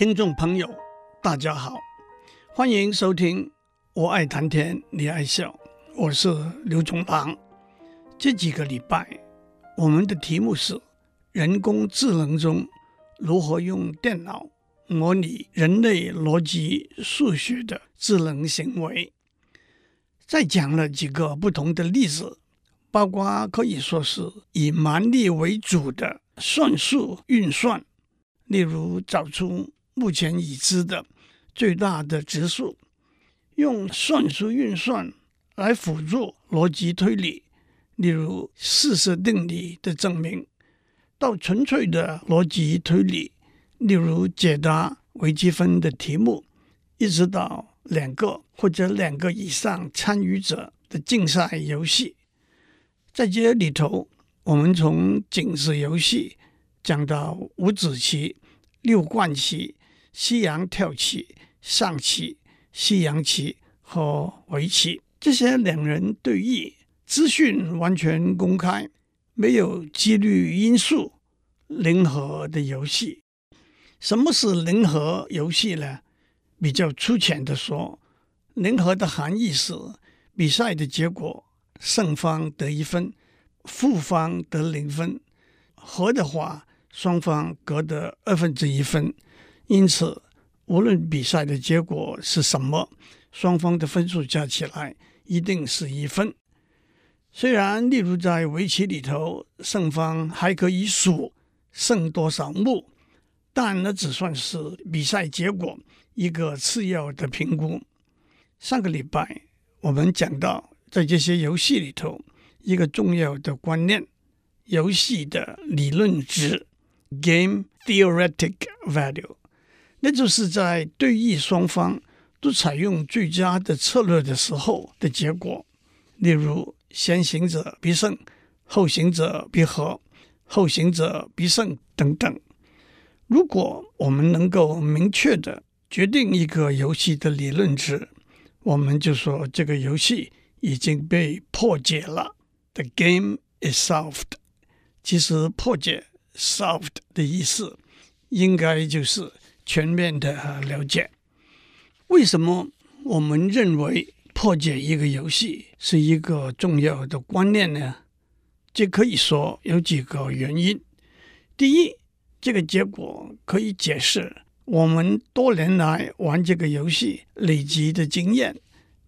听众朋友，大家好，欢迎收听。我爱谈天，你爱笑，我是刘总郎。这几个礼拜，我们的题目是人工智能中如何用电脑模拟人类逻辑数学的智能行为。再讲了几个不同的例子，包括可以说是以蛮力为主的算术运算，例如找出目前已知的最大的质数，用算术运算来辅助逻辑推理，例如四色定理的证明，到纯粹的逻辑推理，例如解答微积分的题目，一直到两个或者两个以上参与者的竞赛游戏。在这里头，我们从井字游戏讲到五子棋、六冠棋。西洋跳棋、象棋、西洋棋和围棋，这些两人对弈，资讯完全公开，没有几率因素，零和的游戏。什么是零和游戏呢？比较粗浅的说，零和的含义是比赛的结果，胜方得一分，负方得零分；和的话，双方各得二分之一分。因此，无论比赛的结果是什么，双方的分数加起来一定是一分。虽然，例如在围棋里头，胜方还可以数胜多少目，但那只算是比赛结果一个次要的评估。上个礼拜我们讲到，在这些游戏里头，一个重要的观念：游戏的理论值 （game theoretic value）。那就是在对弈双方都采用最佳的策略的时候的结果。例如，先行者必胜，后行者必和，后行者必胜等等。如果我们能够明确的决定一个游戏的理论值，我们就说这个游戏已经被破解了。The game is solved。其实“破解 ”（solved） 的意思应该就是。全面的了解，为什么我们认为破解一个游戏是一个重要的观念呢？这可以说有几个原因。第一，这个结果可以解释我们多年来玩这个游戏累积的经验。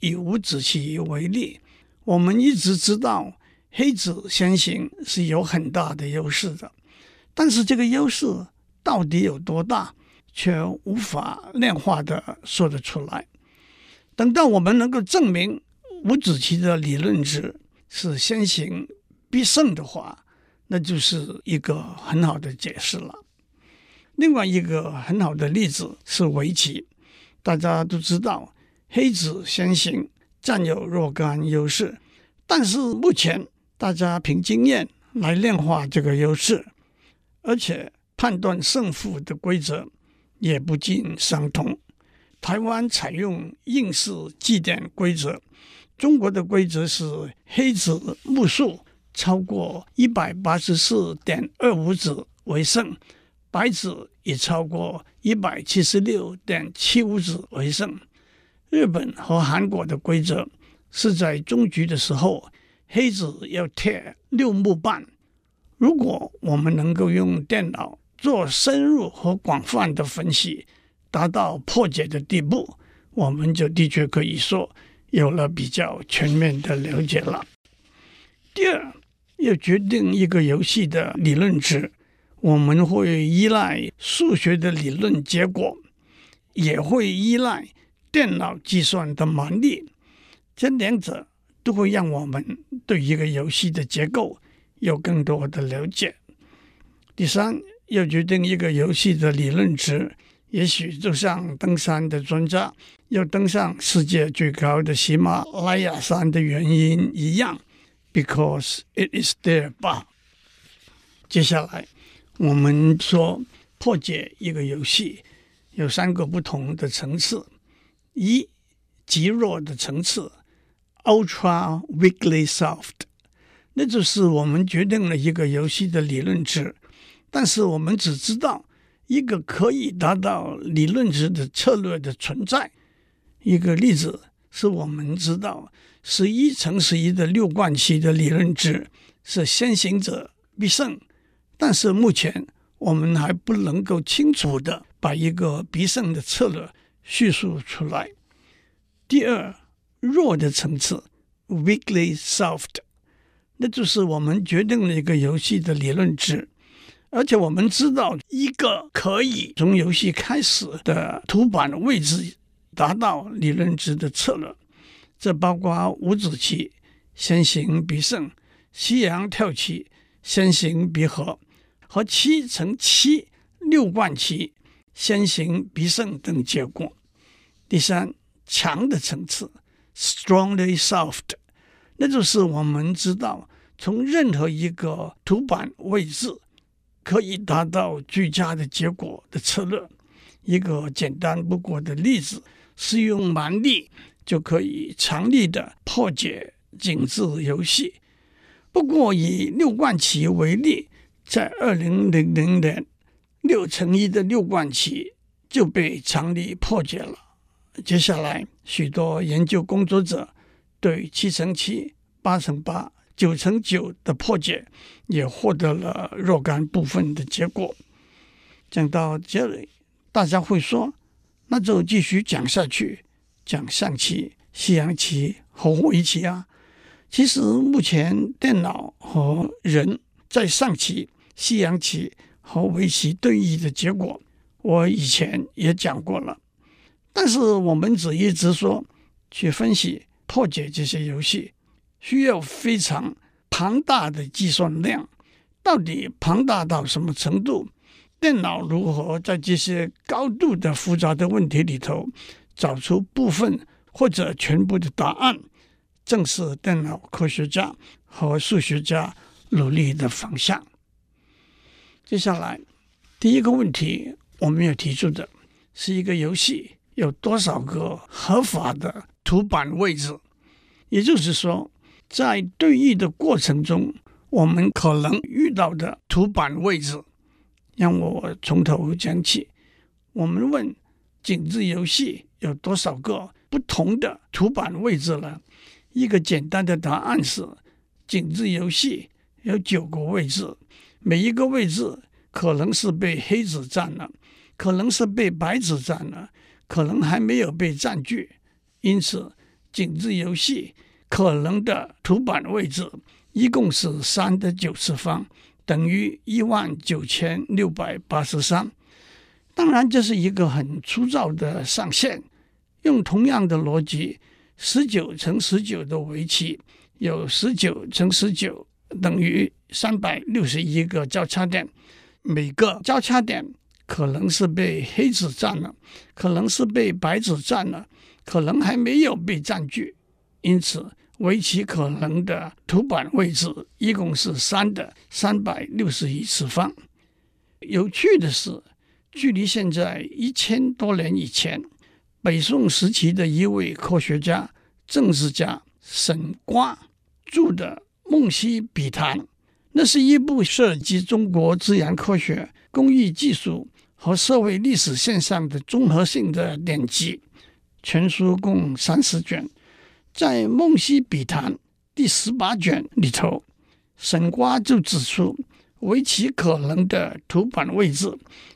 以五子棋为例，我们一直知道黑子先行是有很大的优势的，但是这个优势到底有多大？却无法量化的说得出来。等到我们能够证明五子棋的理论值是先行必胜的话，那就是一个很好的解释了。另外一个很好的例子是围棋，大家都知道黑子先行占有若干优势，但是目前大家凭经验来量化这个优势，而且判断胜负的规则。也不尽相同。台湾采用应试计点规则，中国的规则是黑子目数超过一百八十四点二五子为胜，白子也超过一百七十六点七五子为胜。日本和韩国的规则是在终局的时候，黑子要贴六目半。如果我们能够用电脑，做深入和广泛的分析，达到破解的地步，我们就的确可以说有了比较全面的了解了。第二，要决定一个游戏的理论值，我们会依赖数学的理论结果，也会依赖电脑计算的蛮力，这两者都会让我们对一个游戏的结构有更多的了解。第三。要决定一个游戏的理论值，也许就像登山的专家要登上世界最高的喜马拉雅山的原因一样，because it is there 吧。接下来我们说破解一个游戏有三个不同的层次：一、极弱的层次 （ultra weakly solved），那就是我们决定了一个游戏的理论值。但是我们只知道一个可以达到理论值的策略的存在。一个例子是我们知道十一乘十一的六冠期的理论值是先行者必胜，但是目前我们还不能够清楚地把一个必胜的策略叙述出来。第二，弱的层次 （weakly solved），那就是我们决定了一个游戏的理论值。而且我们知道一个可以从游戏开始的图板位置达到理论值的策略，这包括五子棋先行必胜、西洋跳棋先行必和和七乘七六冠棋先行必胜等结果。第三，强的层次 （strongly solved），那就是我们知道从任何一个图板位置。可以达到最佳的结果的策略，一个简单不过的例子是用蛮力就可以强力的破解井字游戏。不过以六冠棋为例，在二零零零年，六乘一的六冠棋就被强力破解了。接下来，许多研究工作者对七乘七、八乘八。九乘九的破解也获得了若干部分的结果。讲到这里，大家会说，那就继续讲下去，讲象棋、西洋棋和围棋啊。其实目前电脑和人在象棋、西洋棋和围棋对弈的结果，我以前也讲过了。但是我们只一直说去分析破解这些游戏。需要非常庞大的计算量，到底庞大到什么程度？电脑如何在这些高度的复杂的问题里头找出部分或者全部的答案？正是电脑科学家和数学家努力的方向。接下来，第一个问题我们要提出的是一个游戏有多少个合法的图板位置，也就是说。在对弈的过程中，我们可能遇到的图板位置，让我从头讲起。我们问井字游戏有多少个不同的图板位置呢？一个简单的答案是，井字游戏有九个位置，每一个位置可能是被黑子占了，可能是被白子占了，可能还没有被占据。因此，井字游戏。可能的图板位置一共是三的九次方，等于一万九千六百八十三。当然，这是一个很粗糙的上限。用同样的逻辑，十九乘十九的围棋有十九乘十九等于三百六十一个交叉点，每个交叉点可能是被黑子占了，可能是被白子占了，可能还没有被占据。因此，围棋可能的图板位置一共是三的三百六十一次方。有趣的是，距离现在一千多年以前，北宋时期的一位科学家、政治家沈括著的《梦溪笔谈》，那是一部涉及中国自然科学、工艺技术和社会历史现象的综合性的典籍。全书共三十卷。在《梦溪笔谈》第十八卷里头，沈括就指出，围棋可能的图板位置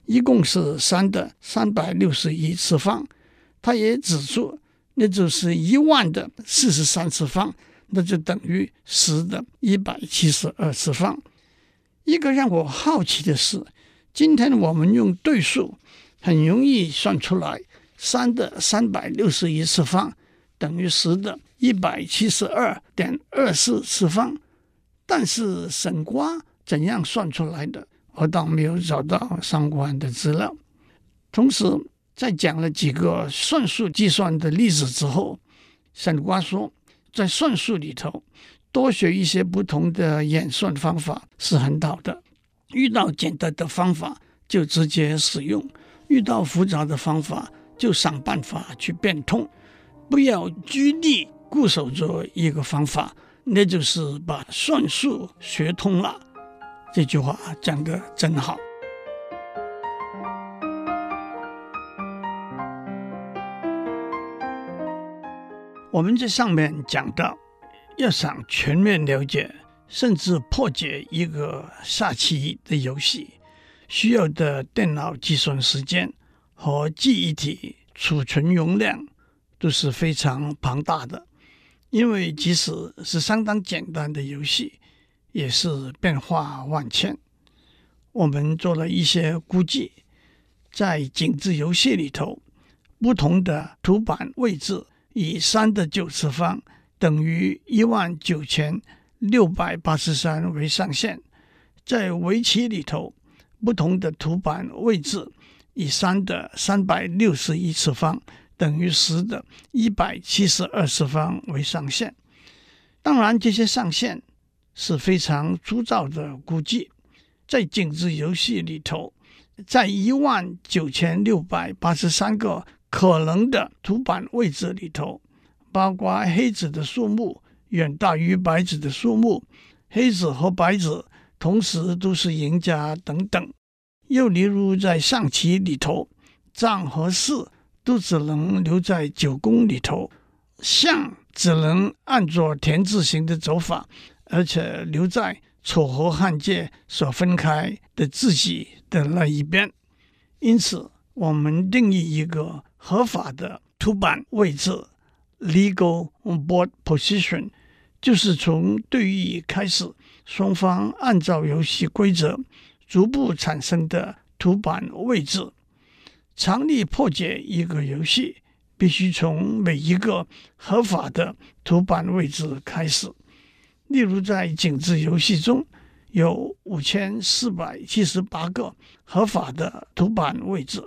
一共是三的三百六十一次方。他也指出，那就是一万的四十三次方，那就等于十的一百七十二次方。一个让我好奇的是，今天我们用对数很容易算出来，三的三百六十一次方等于十的。一百七十二点二四次方，但是沈瓜怎样算出来的？我倒没有找到相关的资料。同时，在讲了几个算术计算的例子之后，沈瓜说，在算术里头多学一些不同的演算方法是很好的。遇到简单的方法就直接使用，遇到复杂的方法就想办法去变通，不要拘泥。固守着一个方法那就是把算术学通了。这句话讲的真好。我们这上面讲到要想全面了解甚至破解一个下棋的游戏需要的电脑计算时间和记忆体储存容量都是非常庞大的。因为即使是相当简单的游戏，也是变化万千。我们做了一些估计，在井字游戏里头，不同的图板位置以三的九次方等于一万九千六百八十三为上限；在围棋里头，不同的图板位置以三的三百六十一次方。等于十的一百七十二次方为上限。当然，这些上限是非常粗糙的估计。在井字游戏里头，在一万九千六百八十三个可能的图板位置里头，包括黑子的数目远大于白子的数目，黑子和白子同时都是赢家等等。又例如，在象棋里头，将和士。都只能留在九宫里头，象只能按照田字形的走法，而且留在楚河汉界所分开的自己的那一边。因此，我们定义一个合法的图板位置 （legal board position），就是从对弈开始，双方按照游戏规则逐步产生的图板位置。常力破解一个游戏，必须从每一个合法的图板位置开始。例如，在井字游戏中有五千四百七十八个合法的图板位置。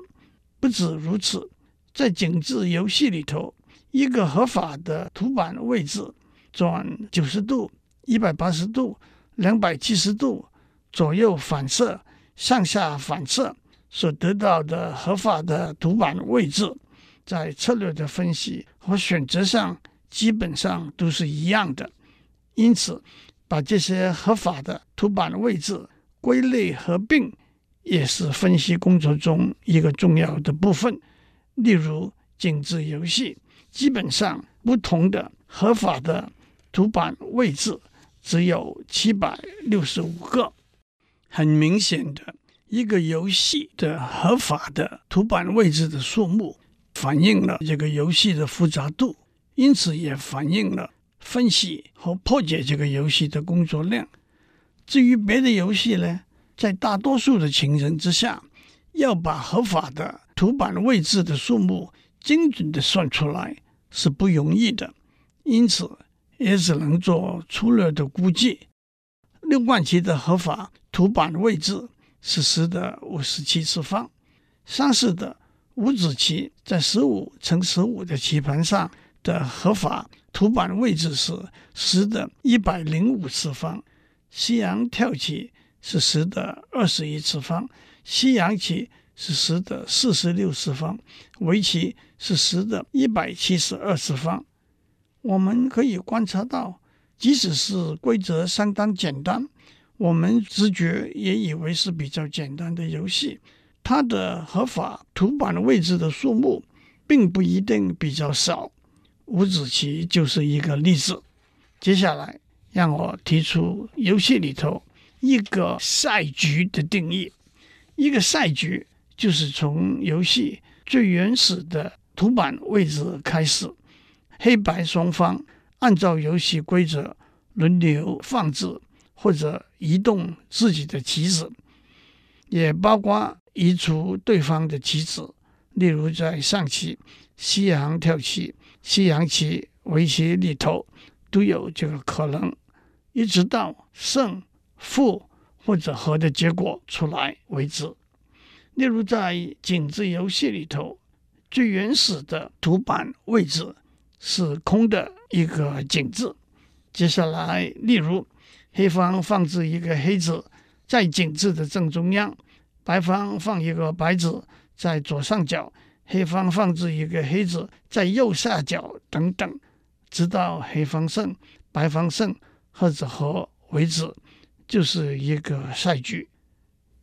不止如此，在井字游戏里头，一个合法的图板位置转九十度、一百八十度、两百七十度、左右反射、上下反射。所得到的合法的图板位置，在策略的分析和选择上基本上都是一样的。因此，把这些合法的图板位置归类合并，也是分析工作中一个重要的部分。例如，井字游戏，基本上不同的合法的图板位置只有七百六十五个，很明显的。一个游戏的合法的图板位置的数目，反映了这个游戏的复杂度，因此也反映了分析和破解这个游戏的工作量。至于别的游戏呢，在大多数的情形之下，要把合法的图板位置的数目精准地算出来是不容易的，因此也只能做粗略的估计。六冠棋的合法图板位置。是十的五十七次方，相似的五子棋在十五乘十五的棋盘上的合法图板位置是十的一百零五次方，西洋跳棋是十的二十一次方，西洋棋是十的四十六次方，围棋是十的一百七十二次方。我们可以观察到，即使是规则相当简单。我们直觉也以为是比较简单的游戏，它的合法图板位置的数目并不一定比较少。五子棋就是一个例子。接下来，让我提出游戏里头一个赛局的定义。一个赛局就是从游戏最原始的图板位置开始，黑白双方按照游戏规则轮流放置。或者移动自己的棋子，也包括移除对方的棋子。例如，在象棋、西洋跳棋、西洋棋、围棋里头都有这个可能，一直到胜负或者和的结果出来为止。例如，在井字游戏里头，最原始的图板位置是空的一个井字。接下来，例如。黑方放置一个黑子在井字的正中央，白方放一个白子在左上角，黑方放置一个黑子在右下角等等，直到黑方胜、白方胜或者和为止，就是一个赛局。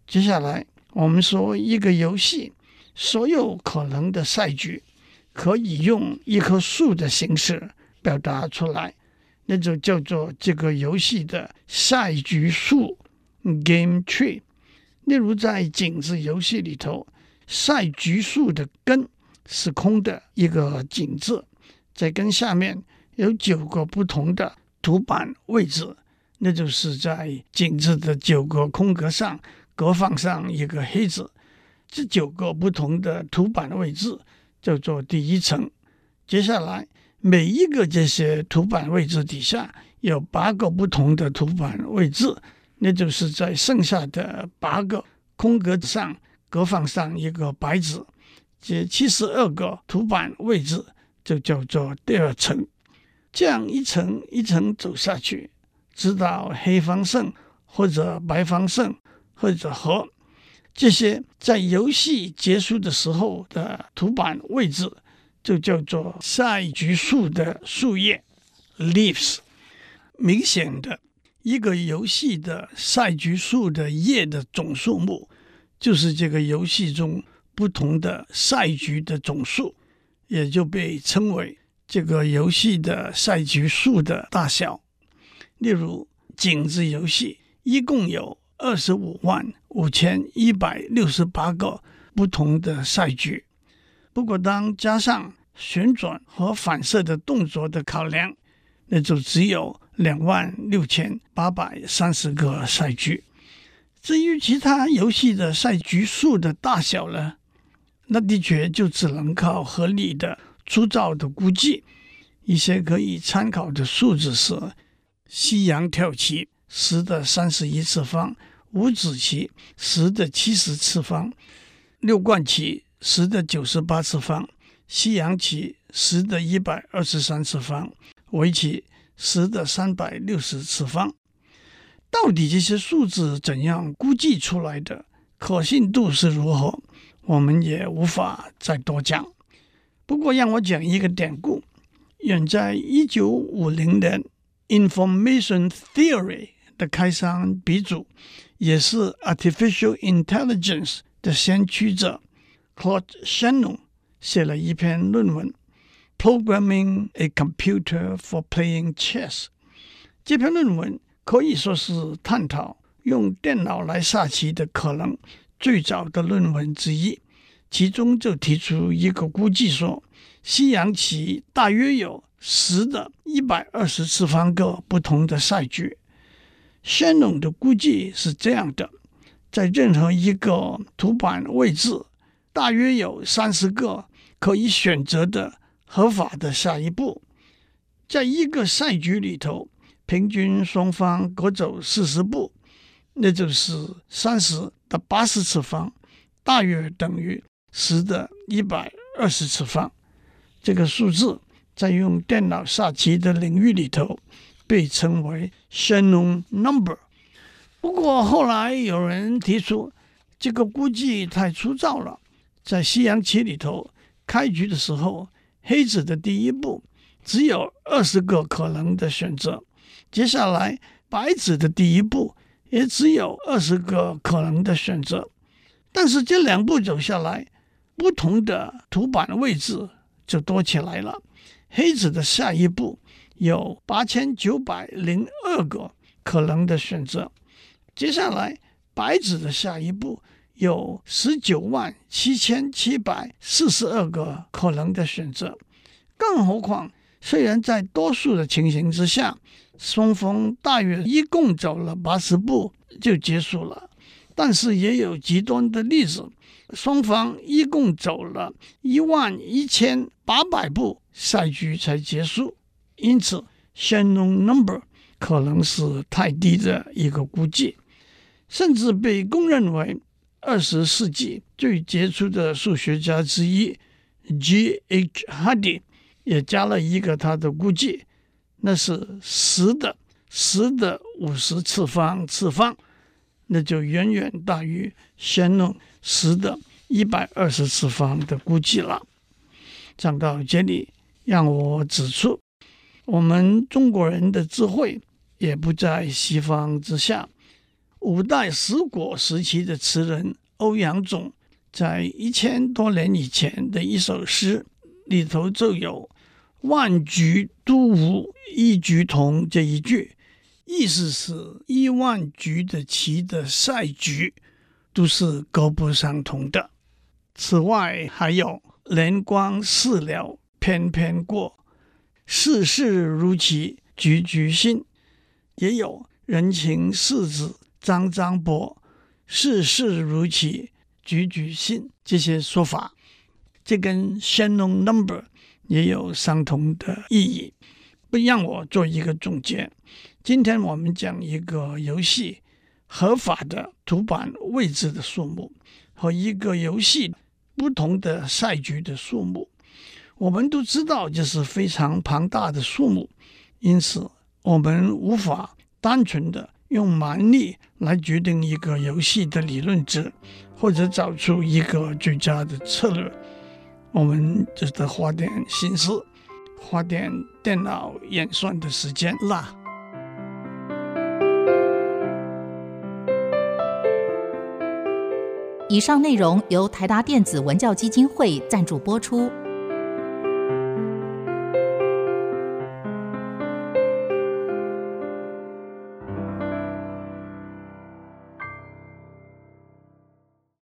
接下来我们说一个游戏所有可能的赛局，可以用一棵树的形式表达出来，那就叫做这个游戏的赛局数 （game tree）。例如，在井字游戏里头，赛局数的根是空的一个井字，在根下面有九个不同的图板位置，那就是在井字的九个空格上各放上一个黑子。这九个不同的图板位置叫做第一层。接下来，每一个这些图板位置底下有八个不同的图板位置，那就是在剩下的八个空格上各放上一个白子。这七十二个图板位置就叫做第二层。这样一层一层走下去，直到黑方胜或者白方胜或者和。这些在游戏结束的时候的图板位置，就叫做赛局数的树叶 （leaves）。明显的，一个游戏的赛局数的叶的总数目，就是这个游戏中不同的赛局的总数，也就被称为这个游戏的赛局数的大小。例如，井字游戏一共有二十五万五千一百六十八个不同的赛局，不过当加上旋转和反射的动作的考量，那就只有两万六千八百三十个赛局。至于其他游戏的赛局数的大小呢，那的确就只能靠合理的、粗糙的估计。一些可以参考的数字是：西洋跳棋十的三十一次方。五子棋十的七十次方，六冠棋十的九十八次方，西洋棋十的一百二十三次方，围棋十的三百六十次方。到底这些数字怎样估计出来的？可信度是如何？我们也无法再多讲。不过让我讲一个典故：远在一九五零年，Information Theory 的开山鼻祖。也是 artificial intelligence 的先驱者 Claude Shannon 写了一篇论文，Programming a Computer for Playing Chess。这篇论文可以说是探讨用电脑来下棋的可能最早的论文之一。其中就提出一个估计说，西洋棋大约有十的一百二十次方个不同的赛局。Shannon 的估计是这样的：在任何一个图板位置，大约有三十个可以选择的合法的下一步。在一个赛局里头，平均双方各走四十步，那就是三十的八十次方，大约等于十的一百二十次方。这个数字在用电脑下棋的领域里头，被称为 Shannon number。不过后来有人提出，这个估计太粗糙了。在西洋棋里头，开局的时候，黑子的第一步只有二十个可能的选择，接下来白子的第一步也只有二十个可能的选择。但是这两步走下来，不同的图板位置就多起来了。黑子的下一步，有八千九百零二个可能的选择，接下来白子的下一步有十九万七千七百四十二个可能的选择。更何况，虽然在多数的情形之下，双方大约一共走了八十步就结束了，但是也有极端的例子，双方一共走了一万一千八百步，赛局才结束。因此，Shannon number 可能是太低的一个估计，甚至被公认为二十世纪最杰出的数学家之一 G. H. Hardy 也加了一个他的估计，那是十的十的五十次方次方，那就远远大于先弄十的一百二十次方的估计了。讲到这里，让我指出。我们中国人的智慧也不在西方之下。五代十国时期的词人欧阳总在一千多年以前的一首诗里头就有“万局都无，一局同”这一句，意思是一万局的棋的赛局都是各不相同的。此外，还有“年光似鸟翩翩过，世事如棋局局新”，也有“人情世子张张博，世事如棋局局新”这些说法。这跟 Shannon number 也有相同的意义。不让我做一个总结。今天我们讲一个游戏合法的图板位置的数目和一个游戏不同的赛局的数目。我们都知道这是非常庞大的数目，因此我们无法单纯的用蛮力来决定一个游戏的理论值，或者找出一个最佳的策略。我们就得花点心思，花点电脑演算的时间啦。以上内容由台达电子文教基金会赞助播出。